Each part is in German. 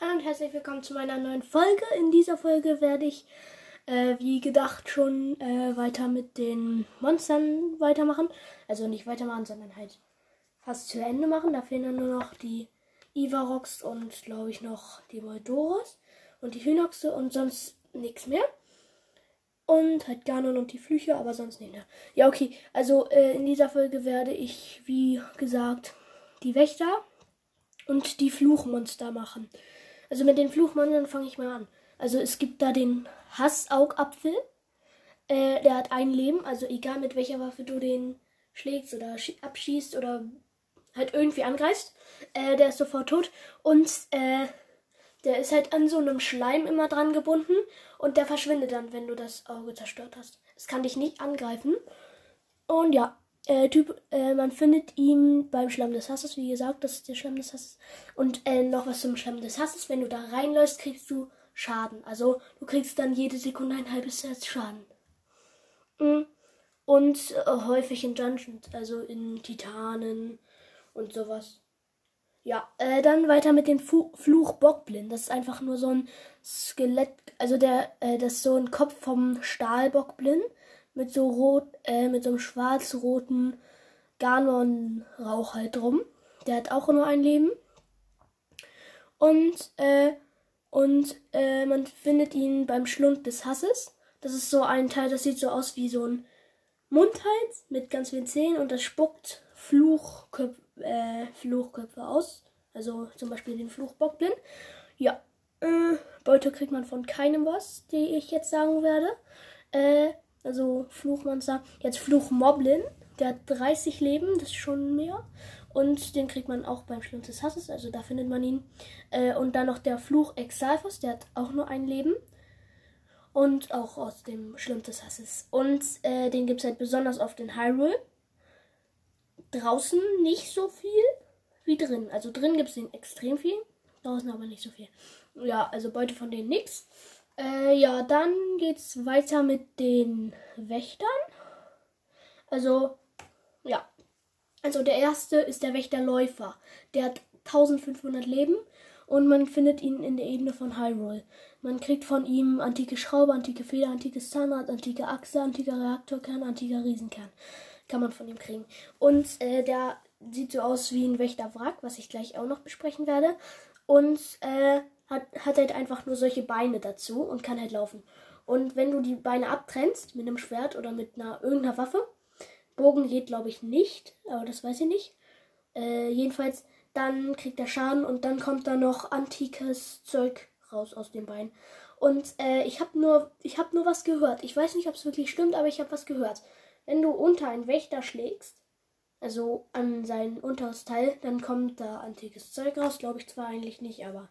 Hallo und herzlich willkommen zu meiner neuen Folge. In dieser Folge werde ich, äh, wie gedacht, schon äh, weiter mit den Monstern weitermachen. Also nicht weitermachen, sondern halt fast zu Ende machen. Da fehlen dann nur noch die Ivarox und, glaube ich, noch die Moldoros und die Hühnoxe und sonst nichts mehr. Und halt Ganon und die Flüche, aber sonst nicht mehr. Ja, okay. Also äh, in dieser Folge werde ich, wie gesagt, die Wächter und die Fluchmonster machen. Also mit den Fluchmonstern fange ich mal an. Also es gibt da den Hassaugapfel. Äh, der hat ein Leben, also egal mit welcher Waffe du den schlägst oder abschießt oder halt irgendwie angreifst, äh, der ist sofort tot. Und äh, der ist halt an so einem Schleim immer dran gebunden und der verschwindet dann, wenn du das Auge zerstört hast. Es kann dich nicht angreifen. Und ja, äh, typ, äh, man findet ihn beim Schlamm des Hasses, wie gesagt, das ist der Schlamm des Hasses. Und äh, noch was zum Schlamm des Hasses. Wenn du da reinläufst, kriegst du Schaden. Also du kriegst dann jede Sekunde ein halbes Herz Schaden. Mhm. Und äh, häufig in Dungeons, also in Titanen und sowas. Ja, äh, dann weiter mit dem Fu Fluch Bockblind. Das ist einfach nur so ein Skelett, also der, äh, das ist so ein Kopf vom Stahlbockblind mit so rot, äh, mit so einem schwarz-roten Ganon-Rauch halt drum. Der hat auch nur ein Leben. Und, äh, und äh, man findet ihn beim Schlund des Hasses. Das ist so ein Teil, das sieht so aus wie so ein Mundhals mit ganz vielen Zähnen und das spuckt Fluchköp äh, Fluchköpfe aus. Also zum Beispiel den Fluchbockblind. Ja, äh, Beute kriegt man von keinem was, die ich jetzt sagen werde. Äh, also Fluchmonster. Jetzt Fluchmoblin. Der hat 30 Leben, das ist schon mehr. Und den kriegt man auch beim Schlund des Hasses, also da findet man ihn. Äh, und dann noch der Fluch Exalfus, der hat auch nur ein Leben. Und auch aus dem Schlund des Hasses. Und äh, den gibt es halt besonders oft in Hyrule. Draußen nicht so viel wie drin. Also drin gibt es den extrem viel, draußen aber nicht so viel. Ja, also Beute von denen nichts. Äh, ja, dann geht's weiter mit den Wächtern. Also, ja. Also der erste ist der Wächterläufer. Der hat 1500 Leben und man findet ihn in der Ebene von Hyrule. Man kriegt von ihm antike Schraube, antike Feder, antikes Zahnrad, antike Achse, antiker Reaktorkern, antiker Riesenkern. Kann man von ihm kriegen. Und äh, der sieht so aus wie ein Wächterwrack, was ich gleich auch noch besprechen werde. Und äh, hat, hat halt einfach nur solche Beine dazu und kann halt laufen. Und wenn du die Beine abtrennst mit einem Schwert oder mit einer irgendeiner Waffe, Bogen geht glaube ich nicht, aber das weiß ich nicht. Äh, jedenfalls, dann kriegt er Schaden und dann kommt da noch antikes Zeug raus aus dem Bein. Und äh, ich habe nur, ich habe nur was gehört. Ich weiß nicht, ob es wirklich stimmt, aber ich habe was gehört. Wenn du unter einen Wächter schlägst, also an sein unteres Teil, dann kommt da antikes Zeug raus. Glaube ich zwar eigentlich nicht, aber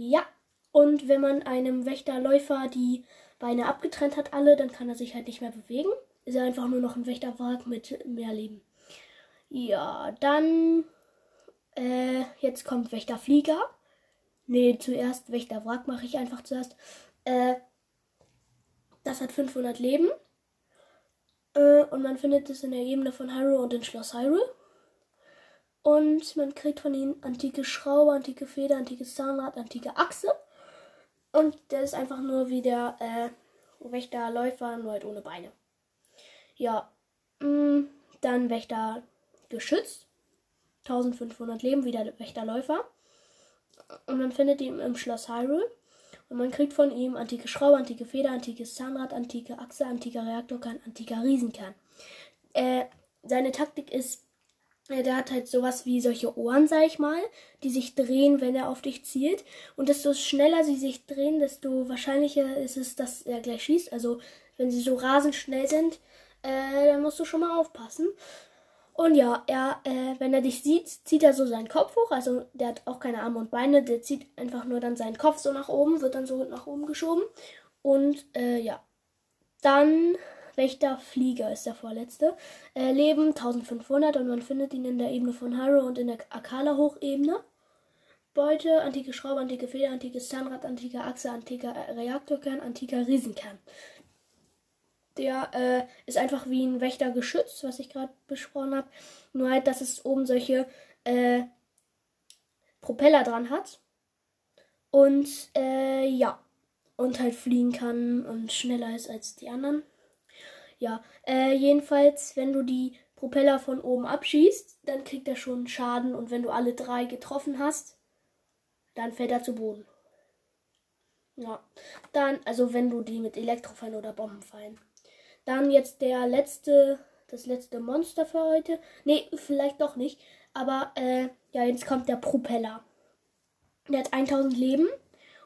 ja, und wenn man einem Wächterläufer die Beine abgetrennt hat, alle, dann kann er sich halt nicht mehr bewegen. Ist er einfach nur noch ein Wächterwrack mit mehr Leben. Ja, dann. Äh, jetzt kommt Wächterflieger. Ne, zuerst Wächterwrack mache ich einfach zuerst. Äh, das hat 500 Leben. Äh, und man findet es in der Ebene von Hyrule und in Schloss Hyrule. Und man kriegt von ihnen antike Schraube, antike Feder, antikes Zahnrad, antike Achse. Und der ist einfach nur wie der äh, Wächterläufer, nur halt ohne Beine. Ja, mh, mm, dann Wächter geschützt. 1500 Leben, wie der Wächterläufer. Und man findet ihn im Schloss Hyrule. Und man kriegt von ihm antike Schraube, antike Feder, antikes Zahnrad, antike Achse, antiker Reaktorkern, antiker Riesenkern. Äh, seine Taktik ist der hat halt sowas wie solche Ohren, sag ich mal, die sich drehen, wenn er auf dich zielt. Und desto schneller sie sich drehen, desto wahrscheinlicher ist es, dass er gleich schießt. Also, wenn sie so rasend schnell sind, äh, dann musst du schon mal aufpassen. Und ja, er, äh, wenn er dich sieht, zieht er so seinen Kopf hoch. Also, der hat auch keine Arme und Beine. Der zieht einfach nur dann seinen Kopf so nach oben, wird dann so nach oben geschoben. Und, äh, ja. Dann Wächter Flieger ist der vorletzte. Äh, Leben 1500 und man findet ihn in der Ebene von Hyrule und in der Akala-Hochebene. Beute, antike Schraube, antike Feder, antikes Zahnrad, antiker Achse, antiker Reaktorkern, antiker Riesenkern. Der äh, ist einfach wie ein Wächtergeschütz, was ich gerade besprochen habe. Nur halt, dass es oben solche äh, Propeller dran hat. Und äh, ja. Und halt fliegen kann und schneller ist als die anderen. Ja, äh, jedenfalls, wenn du die Propeller von oben abschießt, dann kriegt er schon Schaden. Und wenn du alle drei getroffen hast, dann fällt er zu Boden. Ja, dann, also wenn du die mit Elektrofallen oder Bomben fallen. Dann jetzt der letzte, das letzte Monster für heute. Nee, vielleicht doch nicht. Aber, äh, ja, jetzt kommt der Propeller. Der hat 1000 Leben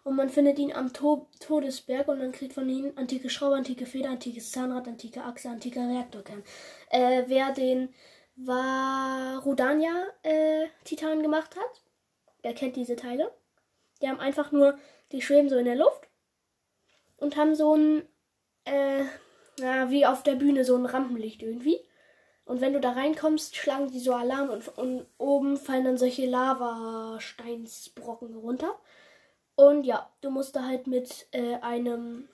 und man findet ihn am to Todesberg und man kriegt von ihm antike Schraube, antike Feder, antikes Zahnrad, antike Achse, antiker Reaktorkern. Äh, wer den Varudania äh, gemacht hat, der kennt diese Teile. Die haben einfach nur, die schweben so in der Luft und haben so ein, äh, na, wie auf der Bühne, so ein Rampenlicht irgendwie. Und wenn du da reinkommst, schlagen die so Alarm und, und oben fallen dann solche Lavasteinsbrocken runter. Und ja, du musst da halt mit äh, einem,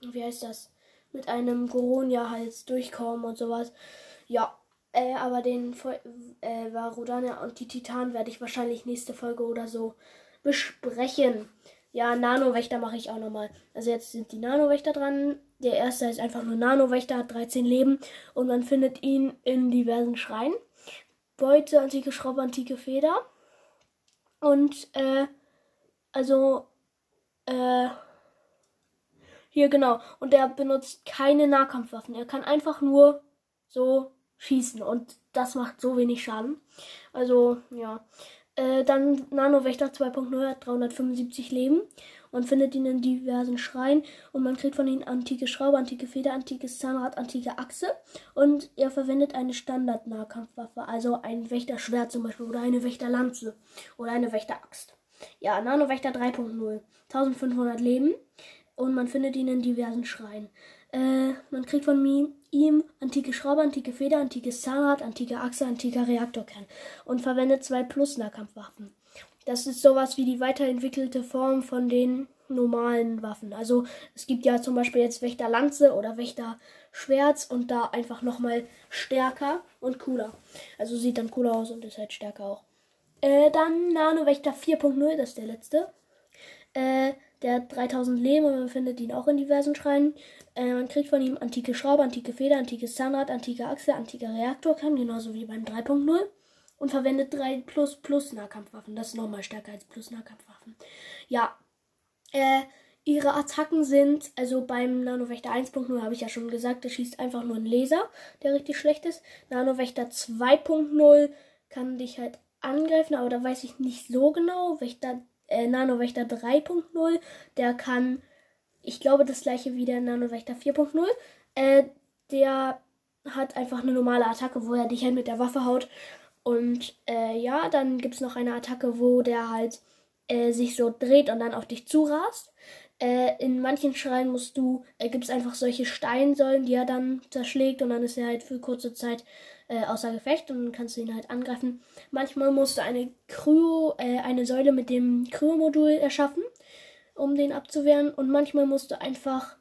wie heißt das, mit einem Goronia-Hals durchkommen und sowas. Ja, äh, aber den äh, Varudana und die Titan werde ich wahrscheinlich nächste Folge oder so besprechen. Ja, Nanowächter mache ich auch nochmal. Also jetzt sind die Nanowächter dran. Der erste ist einfach nur Nanowächter, hat 13 Leben und man findet ihn in diversen Schreien. Beute, antike Schraube, antike Feder. Und äh, also, äh, hier genau. Und er benutzt keine Nahkampfwaffen. Er kann einfach nur so schießen. Und das macht so wenig Schaden. Also, ja. Äh, dann Nano-Wächter 2.0 hat 375 Leben und findet ihn in diversen Schreien. Und man kriegt von ihm antike Schraube, antike Feder, antikes Zahnrad, antike Achse. Und er verwendet eine Standard-Nahkampfwaffe, also ein Wächterschwert zum Beispiel oder eine Wächterlanze oder eine Wächteraxt. Ja, Nano-Wächter 3.0. 1500 Leben und man findet ihn in diversen Schreien. Äh, man kriegt von ihm, antike Schraube, antike Feder, antikes Zahnrad, antike Achse, antiker Reaktorkern und verwendet zwei Plus-Nahkampfwaffen. Das ist sowas wie die weiterentwickelte Form von den normalen Waffen. Also es gibt ja zum Beispiel jetzt Wächter Lanze oder Wächter Schwerz und da einfach nochmal stärker und cooler. Also sieht dann cooler aus und ist halt stärker auch. Äh, dann Nano Wächter 4.0, das ist der letzte. Äh, der hat 3000 Leben und man findet ihn auch in diversen Schreinen. Äh, man kriegt von ihm antike Schraube, antike Feder, antikes Zahnrad, antike Achse, antiker Reaktorkern, genauso wie beim 3.0. Und verwendet 3 plus plus Nahkampfwaffen. Das ist nochmal stärker als plus Nahkampfwaffen. Ja. Äh, ihre Attacken sind, also beim Nanowächter 1.0 habe ich ja schon gesagt, der schießt einfach nur einen Laser, der richtig schlecht ist. Nanowächter 2.0 kann dich halt angreifen, aber da weiß ich nicht so genau. Wächter, äh, Nanowächter 3.0, der kann, ich glaube, das gleiche wie der Nanowächter 4.0. Äh, der hat einfach eine normale Attacke, wo er dich halt mit der Waffe haut. Und äh, ja, dann gibt es noch eine Attacke, wo der halt äh, sich so dreht und dann auf dich zurast. Äh, in manchen Schreien musst du, äh, gibt es einfach solche Steinsäulen, die er dann zerschlägt und dann ist er halt für kurze Zeit äh, außer Gefecht und dann kannst du ihn halt angreifen. Manchmal musst du eine Kryo, äh, eine Säule mit dem Kryo-Modul erschaffen, um den abzuwehren und manchmal musst du einfach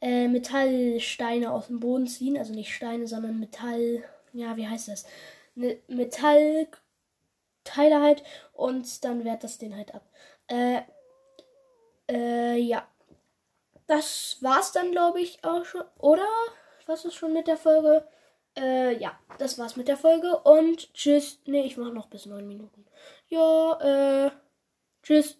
äh, Metallsteine aus dem Boden ziehen, also nicht Steine, sondern Metall, ja, wie heißt das? Ne, Metallteile halt und dann wehrt das den halt ab. Äh, äh, ja. Das war's dann, glaube ich, auch schon. Oder? Was ist schon mit der Folge? Äh, ja, das war's mit der Folge und tschüss. Nee, ich mache noch bis neun Minuten. Ja, äh, tschüss.